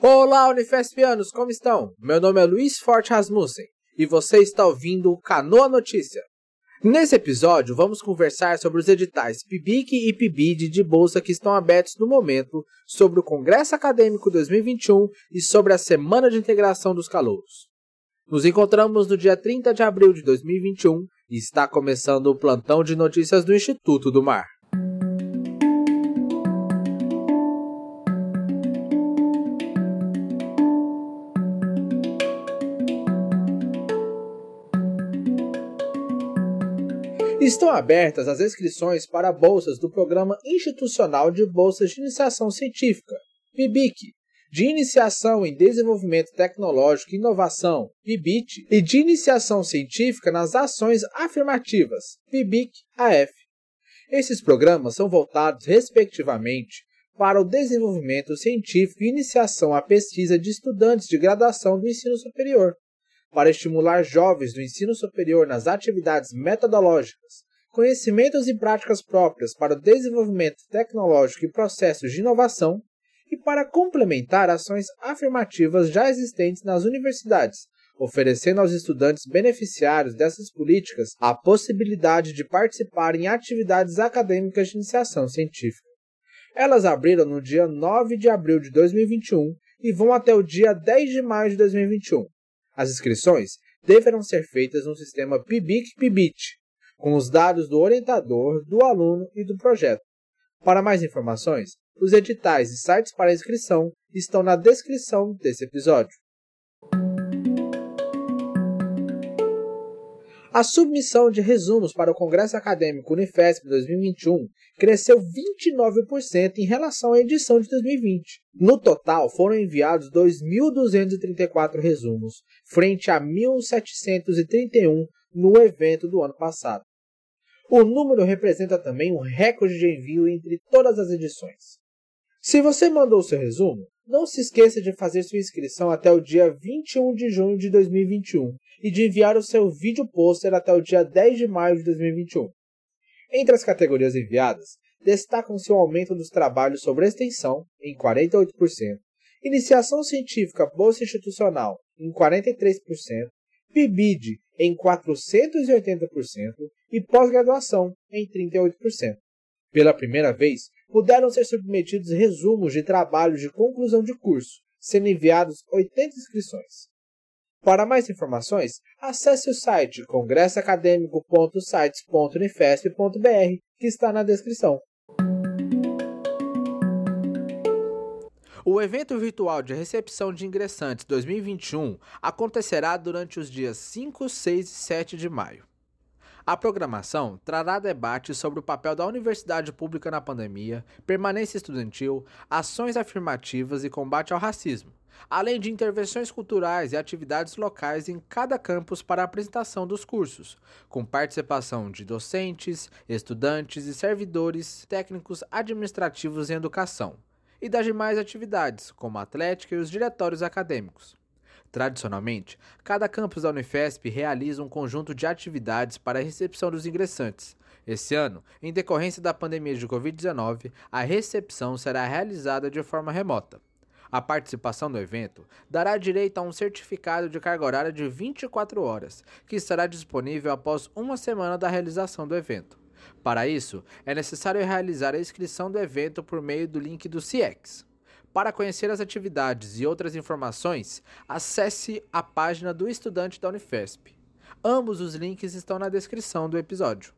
Olá, Unifespianos, como estão? Meu nome é Luiz Forte Rasmussen e você está ouvindo o Canoa Notícia. Nesse episódio, vamos conversar sobre os editais PIBIC e PIBID de bolsa que estão abertos no momento, sobre o Congresso Acadêmico 2021 e sobre a Semana de Integração dos Calouros. Nos encontramos no dia 30 de abril de 2021 e está começando o plantão de notícias do Instituto do Mar. Estão abertas as inscrições para bolsas do Programa Institucional de Bolsas de Iniciação Científica, PIBIC, de Iniciação em Desenvolvimento Tecnológico e Inovação, PIBIT, e de Iniciação Científica nas Ações Afirmativas, PIBIC-AF. Esses programas são voltados, respectivamente, para o desenvolvimento científico e iniciação à pesquisa de estudantes de graduação do ensino superior, para estimular jovens do ensino superior nas atividades metodológicas, conhecimentos e práticas próprias para o desenvolvimento tecnológico e processos de inovação, e para complementar ações afirmativas já existentes nas universidades, oferecendo aos estudantes beneficiários dessas políticas a possibilidade de participar em atividades acadêmicas de iniciação científica. Elas abriram no dia 9 de abril de 2021 e vão até o dia 10 de maio de 2021. As inscrições deverão ser feitas no sistema PIBIC-PIBIT, com os dados do orientador, do aluno e do projeto. Para mais informações, os editais e sites para inscrição estão na descrição desse episódio. A submissão de resumos para o Congresso Acadêmico Unifesp 2021 cresceu 29% em relação à edição de 2020. No total, foram enviados 2.234 resumos, frente a 1.731 no evento do ano passado. O número representa também um recorde de envio entre todas as edições. Se você mandou seu resumo, não se esqueça de fazer sua inscrição até o dia 21 de junho de 2021 e de enviar o seu vídeo pôster até o dia 10 de maio de 2021. Entre as categorias enviadas, destacam-se o aumento dos trabalhos sobre extensão, em 48%, iniciação científica bolsa institucional, em 43%, PIBID, em 480% e pós-graduação, em 38%. Pela primeira vez, puderam ser submetidos resumos de trabalhos de conclusão de curso, sendo enviados 80 inscrições. Para mais informações, acesse o site congressoacademico.sites.unifesp.br, que está na descrição. O evento virtual de recepção de ingressantes 2021 acontecerá durante os dias 5, 6 e 7 de maio. A programação trará debates sobre o papel da universidade pública na pandemia, permanência estudantil, ações afirmativas e combate ao racismo, além de intervenções culturais e atividades locais em cada campus para a apresentação dos cursos, com participação de docentes, estudantes e servidores técnicos administrativos em educação, e das demais atividades, como a atlética e os diretórios acadêmicos. Tradicionalmente, cada campus da Unifesp realiza um conjunto de atividades para a recepção dos ingressantes. Esse ano, em decorrência da pandemia de Covid-19, a recepção será realizada de forma remota. A participação do evento dará direito a um certificado de carga horária de 24 horas, que estará disponível após uma semana da realização do evento. Para isso, é necessário realizar a inscrição do evento por meio do link do CIEX. Para conhecer as atividades e outras informações, acesse a página do estudante da Unifesp. Ambos os links estão na descrição do episódio.